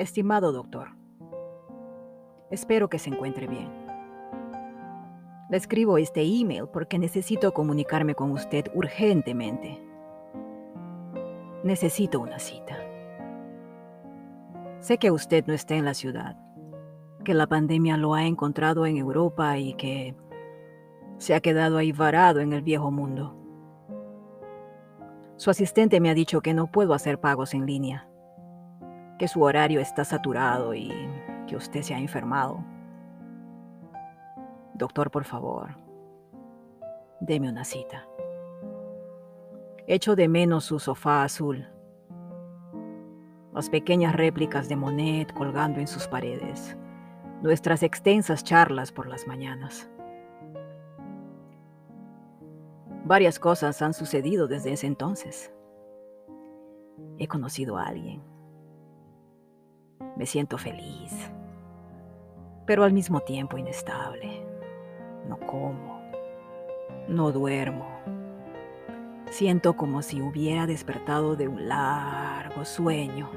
Estimado doctor, espero que se encuentre bien. Le escribo este email porque necesito comunicarme con usted urgentemente. Necesito una cita. Sé que usted no está en la ciudad, que la pandemia lo ha encontrado en Europa y que se ha quedado ahí varado en el viejo mundo. Su asistente me ha dicho que no puedo hacer pagos en línea, que su horario está saturado y que usted se ha enfermado. Doctor, por favor, deme una cita. Echo de menos su sofá azul, las pequeñas réplicas de Monet colgando en sus paredes, nuestras extensas charlas por las mañanas. Varias cosas han sucedido desde ese entonces. He conocido a alguien. Me siento feliz, pero al mismo tiempo inestable. No como, no duermo. Siento como si hubiera despertado de un largo sueño.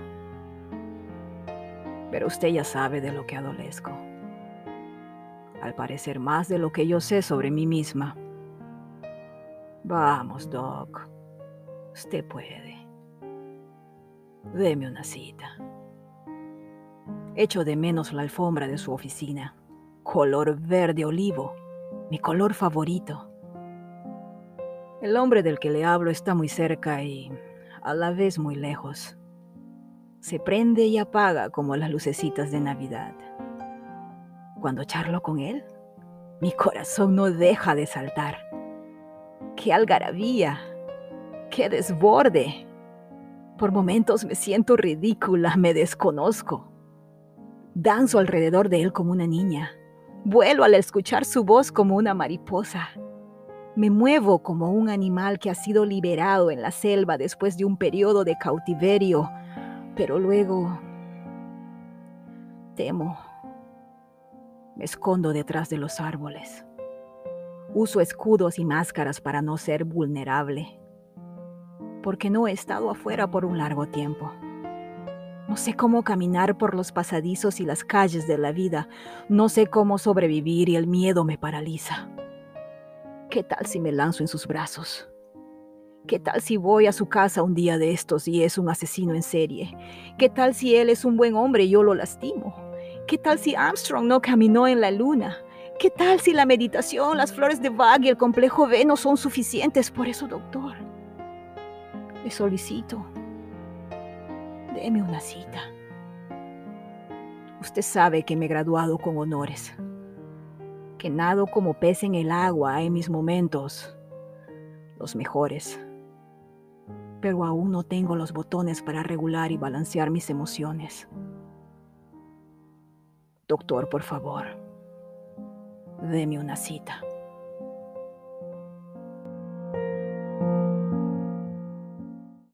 Pero usted ya sabe de lo que adolezco. Al parecer más de lo que yo sé sobre mí misma. Vamos, Doc. Usted puede. Deme una cita. Echo de menos la alfombra de su oficina. Color verde olivo. Mi color favorito. El hombre del que le hablo está muy cerca y a la vez muy lejos. Se prende y apaga como las lucecitas de Navidad. Cuando charlo con él, mi corazón no deja de saltar qué algarabía, qué desborde. Por momentos me siento ridícula, me desconozco. Danzo alrededor de él como una niña. Vuelo al escuchar su voz como una mariposa. Me muevo como un animal que ha sido liberado en la selva después de un periodo de cautiverio, pero luego temo. Me escondo detrás de los árboles. Uso escudos y máscaras para no ser vulnerable, porque no he estado afuera por un largo tiempo. No sé cómo caminar por los pasadizos y las calles de la vida. No sé cómo sobrevivir y el miedo me paraliza. ¿Qué tal si me lanzo en sus brazos? ¿Qué tal si voy a su casa un día de estos y es un asesino en serie? ¿Qué tal si él es un buen hombre y yo lo lastimo? ¿Qué tal si Armstrong no caminó en la luna? ¿Qué tal si la meditación, las flores de Bach y el complejo B no son suficientes? Por eso, doctor, le solicito, déme una cita. Usted sabe que me he graduado con honores, que nado como pez en el agua en mis momentos, los mejores. Pero aún no tengo los botones para regular y balancear mis emociones. Doctor, por favor Deme una cita.